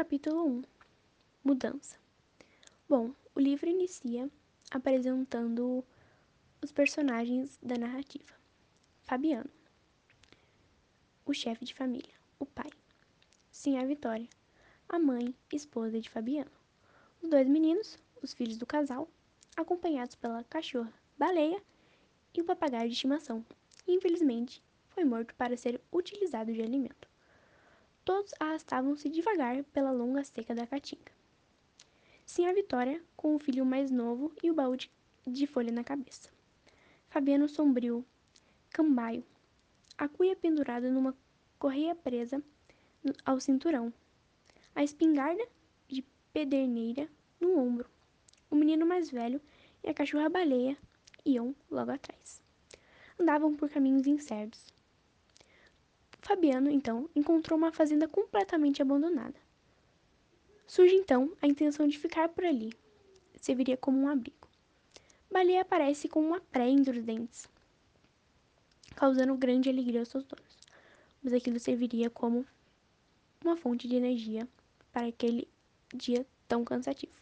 Capítulo 1 Mudança Bom, o livro inicia apresentando os personagens da narrativa. Fabiano, o chefe de família, o pai. Sim, a Vitória, a mãe, esposa de Fabiano. Os dois meninos, os filhos do casal, acompanhados pela cachorra baleia e o papagaio de estimação. Infelizmente, foi morto para ser utilizado de alimento. Todos arrastavam-se devagar pela longa seca da caatinga. Sim a Vitória, com o filho mais novo e o baú de, de folha na cabeça. Fabiano sombrio, cambaio, a cuia pendurada numa correia presa ao cinturão, a espingarda de pederneira no ombro. O menino mais velho e a cachorra-baleia iam logo atrás. Andavam por caminhos incertos, Fabiano, então, encontrou uma fazenda completamente abandonada. Surge então a intenção de ficar por ali. Serviria como um abrigo. Baleia aparece com uma pré entre os dentes, causando grande alegria aos seus donos. Mas aquilo serviria como uma fonte de energia para aquele dia tão cansativo.